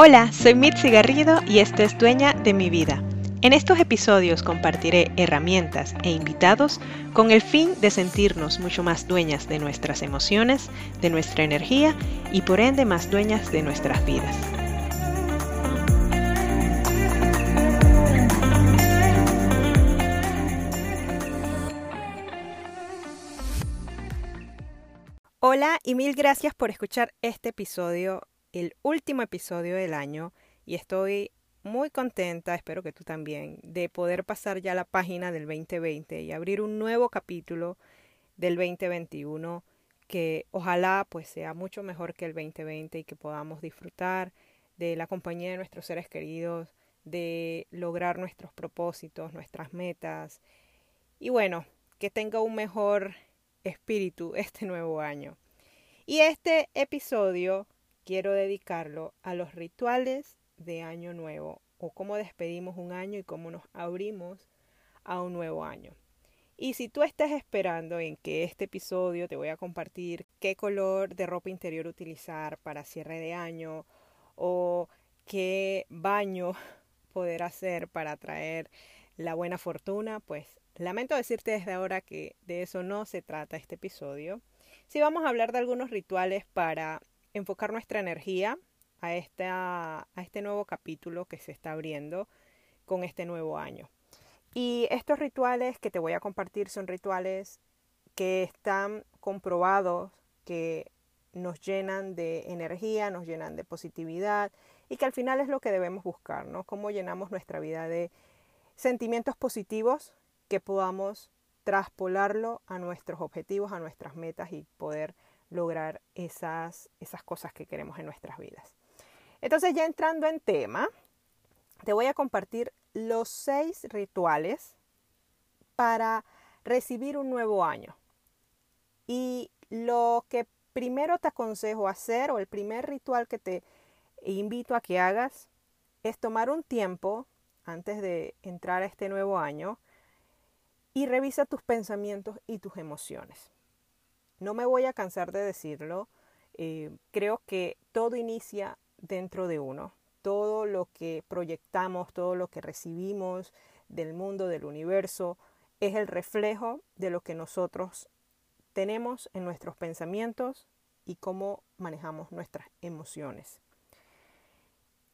Hola, soy Mitzi Garrido y esto es Dueña de mi vida. En estos episodios compartiré herramientas e invitados con el fin de sentirnos mucho más dueñas de nuestras emociones, de nuestra energía y por ende más dueñas de nuestras vidas. Hola y mil gracias por escuchar este episodio el último episodio del año y estoy muy contenta, espero que tú también, de poder pasar ya la página del 2020 y abrir un nuevo capítulo del 2021 que ojalá pues sea mucho mejor que el 2020 y que podamos disfrutar de la compañía de nuestros seres queridos, de lograr nuestros propósitos, nuestras metas y bueno, que tenga un mejor espíritu este nuevo año. Y este episodio quiero dedicarlo a los rituales de Año Nuevo o cómo despedimos un año y cómo nos abrimos a un nuevo año. Y si tú estás esperando en que este episodio te voy a compartir qué color de ropa interior utilizar para cierre de año o qué baño poder hacer para traer la buena fortuna, pues lamento decirte desde ahora que de eso no se trata este episodio. Si vamos a hablar de algunos rituales para enfocar nuestra energía a, esta, a este nuevo capítulo que se está abriendo con este nuevo año. Y estos rituales que te voy a compartir son rituales que están comprobados que nos llenan de energía, nos llenan de positividad y que al final es lo que debemos buscar, ¿no? Cómo llenamos nuestra vida de sentimientos positivos que podamos traspolarlo a nuestros objetivos, a nuestras metas y poder lograr esas, esas cosas que queremos en nuestras vidas. Entonces ya entrando en tema, te voy a compartir los seis rituales para recibir un nuevo año. Y lo que primero te aconsejo hacer o el primer ritual que te invito a que hagas es tomar un tiempo antes de entrar a este nuevo año y revisa tus pensamientos y tus emociones. No me voy a cansar de decirlo. Eh, creo que todo inicia dentro de uno. Todo lo que proyectamos, todo lo que recibimos del mundo, del universo, es el reflejo de lo que nosotros tenemos en nuestros pensamientos y cómo manejamos nuestras emociones.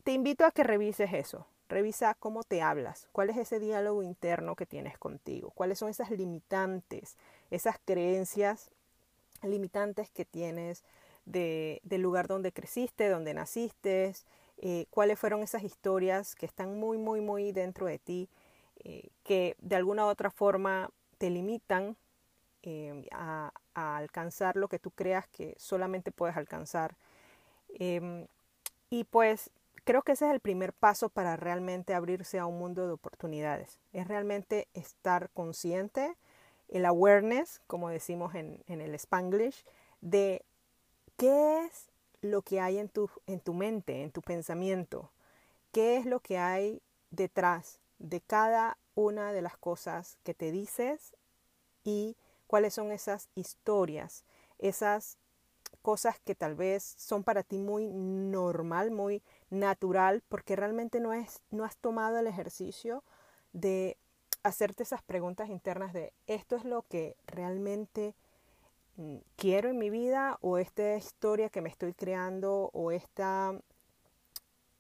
Te invito a que revises eso. Revisa cómo te hablas, cuál es ese diálogo interno que tienes contigo, cuáles son esas limitantes, esas creencias limitantes que tienes de, del lugar donde creciste, donde naciste, eh, cuáles fueron esas historias que están muy, muy, muy dentro de ti, eh, que de alguna u otra forma te limitan eh, a, a, alcanzar lo que tú creas que solamente puedes alcanzar. Em, y pues creo que ese es el primer paso para realmente abrirse a un mundo de oportunidades. Es realmente estar consciente el awareness, como decimos en, el spanglish, de qué es lo que hay en tu, en tu mente, en tu pensamiento, qué es lo que hay detrás de cada una de las cosas que te dices y cuáles son esas historias, esas cosas que tal vez son para ti muy normal, muy natural, porque realmente no, es, no has tomado el ejercicio de hacerte esas preguntas internas de esto es lo que realmente mm, quiero en mi vida o esta historia que me estoy creando o esta,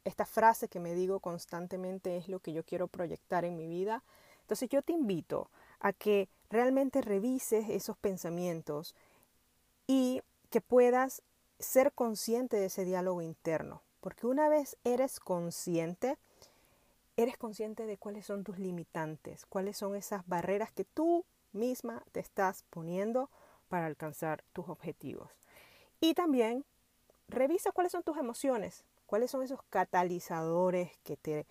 esta frase que me digo constantemente es lo que yo quiero proyectar en mi vida. Entonces yo te invito a que realmente revises esos pensamientos y que puedas ser consciente de ese diálogo interno. Porque una vez eres consciente, eres consciente de cuáles son tus limitantes, cuáles son esas barreras que tú misma te estás poniendo para alcanzar tus objetivos. Y también revisa cuáles son tus emociones, cuáles son esos catalizadores que te,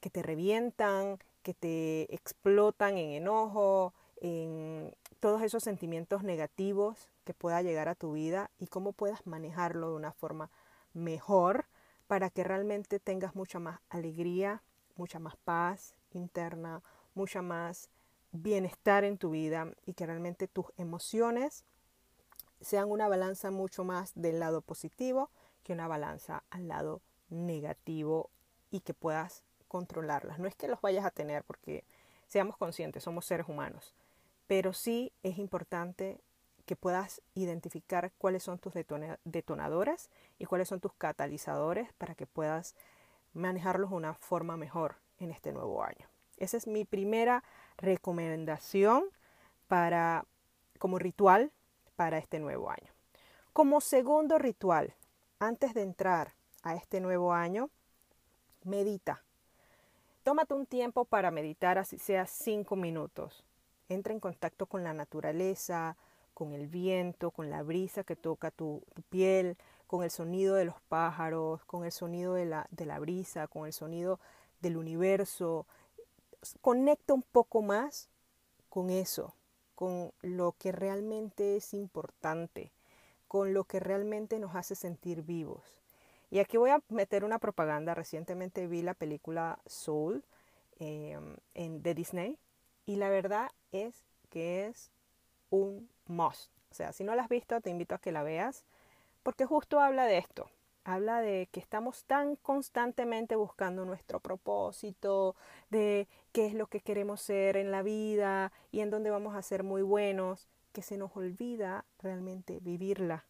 que te revientan, que te explotan en enojo, en todos esos sentimientos negativos que pueda llegar a tu vida y cómo puedas manejarlo de una forma mejor para que realmente tengas mucha más alegría, mucha más paz interna, mucha más bienestar en tu vida y que realmente tus emociones sean una balanza mucho más del lado positivo que una balanza al lado negativo y que puedas controlarlas. No es que los vayas a tener porque seamos conscientes, somos seres humanos, pero sí es importante que puedas identificar cuáles son tus detonadoras y cuáles son tus catalizadores para que puedas manejarlos de una forma mejor en este nuevo año. Esa es mi primera recomendación para como ritual para este nuevo año. Como segundo ritual, antes de entrar a este nuevo año, medita. Tómate un tiempo para meditar, así sea cinco minutos. Entra en contacto con la naturaleza, con el viento, con la brisa que toca tu, piel, con el sonido de los pájaros, con el sonido de la, de la brisa, con el sonido del universo. Conecta un poco más con eso, con lo que realmente es importante, con lo que realmente nos hace sentir vivos. Y aquí voy a meter una propaganda. Recientemente vi la película Soul em, en, de Disney y la verdad es que es un must. O sea, si no la has visto, te invito a que la veas porque justo habla de esto. Habla de que estamos tan constantemente buscando nuestro propósito, de qué es lo que queremos ser en la vida y en dónde vamos a ser muy buenos, que se nos olvida realmente vivirla,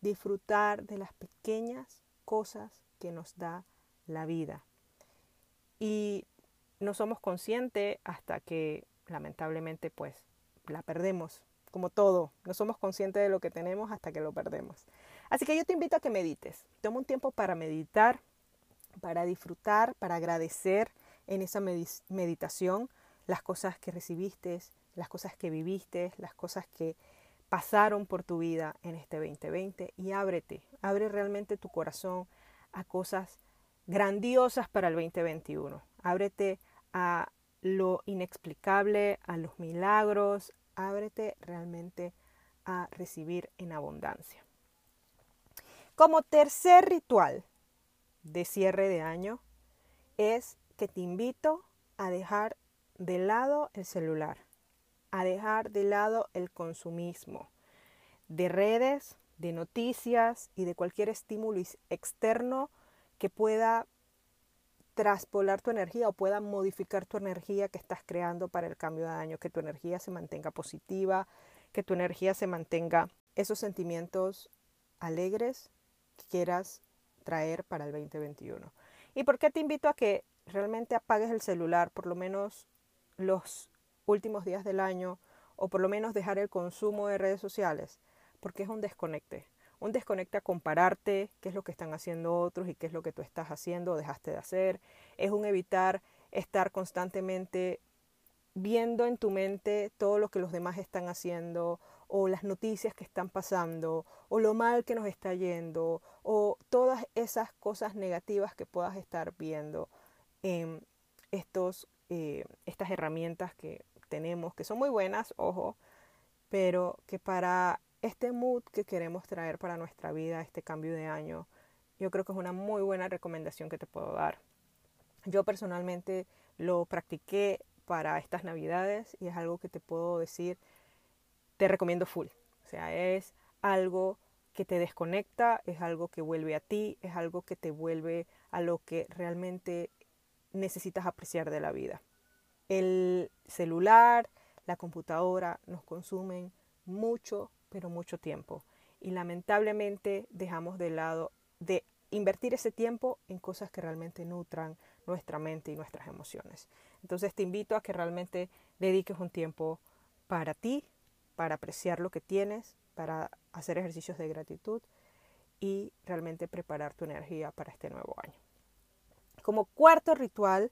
disfrutar de las pequeñas cosas que nos da la vida. Y no somos conscientes hasta que lamentablemente pues la perdemos, como todo, no somos conscientes de lo que tenemos hasta que lo perdemos. Así que yo te invito a que medites, toma un tiempo para meditar, para disfrutar, para agradecer en esa meditación las cosas que recibiste, las cosas que viviste, las cosas que pasaron por tu vida en este 2020 y ábrete, abre realmente tu corazón a cosas grandiosas para el 2021. Ábrete a lo inexplicable, a los milagros, ábrete realmente a recibir en abundancia. Como tercer ritual de cierre de año es que te invito a dejar de lado el celular a dejar de lado el consumismo de redes, de noticias y de cualquier estímulo externo que pueda traspolar tu energía o pueda modificar tu energía que estás creando para el cambio de año, que tu energía se mantenga positiva, que tu energía se mantenga esos sentimientos alegres quieras traer para el 2021. ¿Y por qué te invito a que realmente apagues el celular por lo menos los últimos días del año o por lo menos dejar el consumo de redes sociales, porque es un desconecte. Un desconecte a compararte qué es lo que están haciendo otros y qué es lo que tú estás haciendo o dejaste de hacer. Es un evitar estar constantemente viendo en tu mente todo lo que los demás están haciendo o las noticias que están pasando o lo mal que nos está yendo o todas esas cosas negativas que puedas estar viendo en estos, eh, estas herramientas que tenemos, que son muy buenas, ojo, pero que para este mood que queremos traer para nuestra vida, este cambio de año, yo creo que es una muy buena recomendación que te puedo dar. Yo personalmente lo practiqué para estas navidades y es algo que te puedo decir, te recomiendo full. O sea, es algo que te desconecta, es algo que vuelve a ti, es algo que te vuelve a lo que realmente necesitas apreciar de la vida. El celular, la computadora nos consumen mucho, pero mucho tiempo. Y lamentablemente dejamos de lado de invertir ese tiempo en cosas que realmente nutran nuestra mente y nuestras emociones. Entonces te invito a que realmente dediques un tiempo para ti, para apreciar lo que tienes, para hacer ejercicios de gratitud y realmente preparar tu energía para este nuevo año. Como cuarto ritual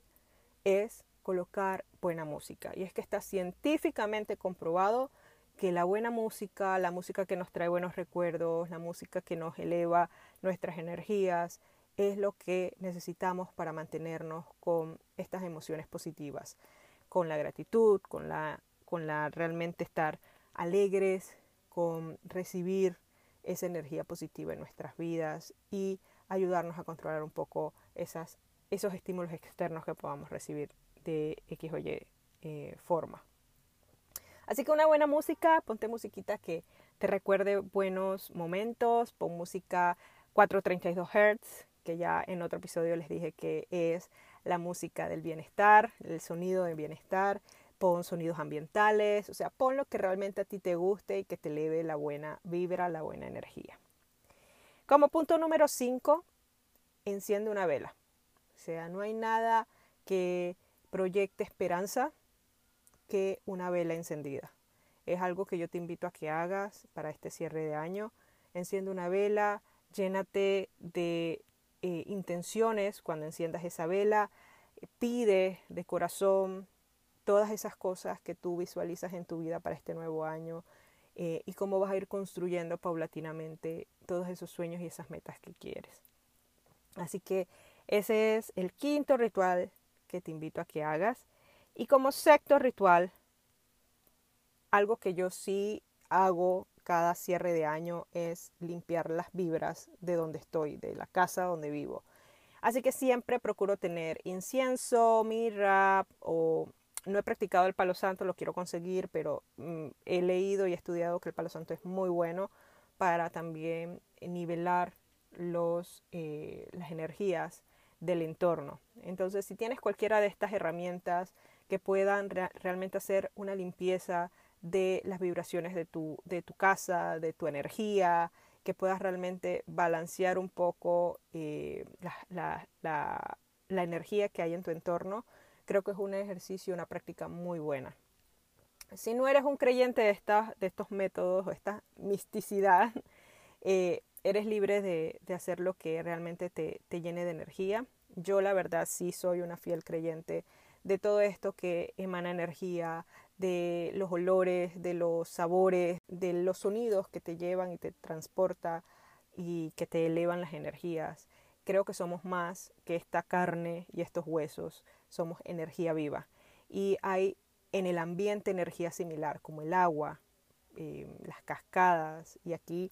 es colocar buena música. Y es que está científicamente comprobado que la buena música, la música que nos trae buenos recuerdos, la música que nos eleva nuestras energías, es lo que necesitamos para mantenernos con estas emociones positivas, con la gratitud, con la, con la realmente estar alegres, con recibir esa energía positiva en nuestras vidas y ayudarnos a controlar un poco esas, esos estímulos externos que podamos recibir de X o Y eh, forma. Así que una buena música, ponte musiquita que te recuerde buenos momentos, pon música 432 Hz, que ya en otro episodio les dije que es la música del bienestar, el sonido del bienestar, pon sonidos ambientales, o sea, pon lo que realmente a ti te guste y que te eleve la buena vibra, la buena energía. Como punto número 5, enciende una vela. O sea, no hay nada que proyecte esperanza que una vela encendida. Es algo que yo te invito a que hagas para este cierre de año. Enciende una vela, llénate de eh, intenciones cuando enciendas esa vela, pide de corazón todas esas cosas que tú visualizas en tu vida para este nuevo año eh, y cómo vas a ir construyendo paulatinamente todos esos sueños y esas metas que quieres. Así que ese es el quinto ritual que te invito a que hagas. Y como sexto ritual, algo que yo sí hago cada cierre de año es limpiar las vibras de donde estoy, de la casa donde vivo. Así que siempre procuro tener incienso, mirra o no he practicado el palo santo, lo quiero conseguir, pero mm, he leído y estudiado que el palo santo es muy bueno para también nivelar los, eh, las energías del entorno. Entonces, si tienes cualquiera de estas herramientas que puedan realmente hacer una limpieza de las vibraciones de tu, de tu casa, de tu energía, que puedas realmente balancear un poco eh, la, la, la energía que hay en tu entorno, creo que es un ejercicio, una práctica muy buena. Si no eres un creyente de, estas, de estos métodos o esta misticidad, eh, eres libre de, hacer lo que realmente te, te llene de energía. Yo la verdad sí soy una fiel creyente de todo esto que emana energía, de los olores, de los sabores, de los sonidos que te llevan y te transporta y que te elevan las energías. Creo que somos más que esta carne y estos huesos somos energía viva. Y hay en el ambiente energía similar, como el agua, eh, las cascadas. Y aquí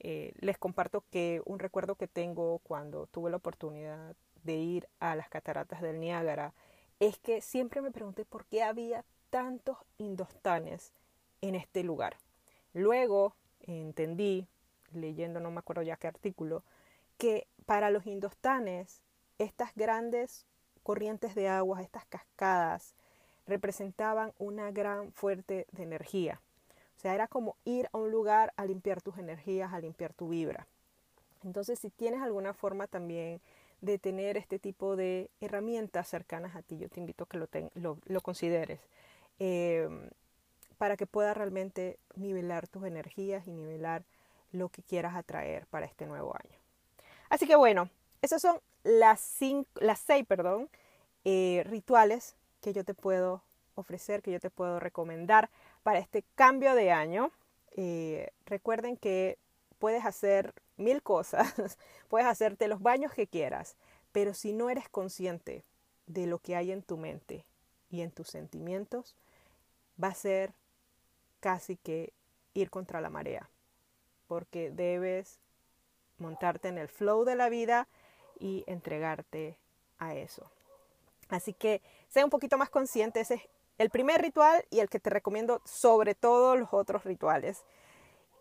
eh, les comparto que un recuerdo que tengo cuando tuve la oportunidad de ir a las cataratas del Niágara es que siempre me pregunté por qué había tantos indostanes en este lugar. Luego entendí, leyendo no me acuerdo ya qué artículo, que para los indostanes estas grandes corrientes de aguas, estas cascadas, representaban una gran fuerte de energía. O sea, era como ir a un lugar a limpiar tus energías, a limpiar tu vibra. Entonces, si tienes alguna forma también de tener este tipo de herramientas cercanas a ti, yo te invito a que lo, lo, consideres em, para que puedas realmente nivelar tus energías y nivelar lo que quieras atraer para este nuevo año. Así que bueno, esos son las, cinco, las seis perdón, eh, rituales que yo te puedo ofrecer, que yo te puedo recomendar para este cambio de año. Eh, recuerden que puedes hacer mil cosas, puedes hacerte los baños que quieras, pero si no eres consciente de lo que hay en tu mente y en tus sentimientos, va a ser casi que ir contra la marea, porque debes montarte en el flow de la vida y entregarte a eso. Así que sea un poquito más consciente, ese es el primer ritual y el que te recomiendo sobre todos los otros rituales.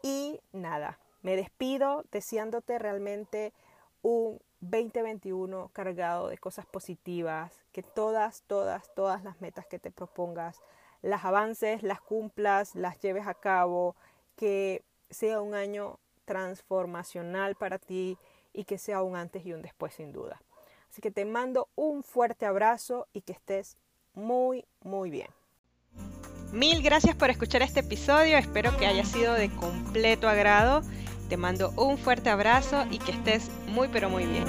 Y nada, me despido deseándote realmente un 2021 cargado de cosas positivas, que todas, todas, todas las metas que te propongas, las avances, las cumplas, las lleves a cabo, que sea un año transformacional para ti y que sea un antes y un después sin duda. Así que te mando un fuerte abrazo y que estés muy, muy bien. Mil gracias por escuchar este episodio, espero que haya sido de completo agrado. Te mando un fuerte abrazo y que estés muy, pero muy bien.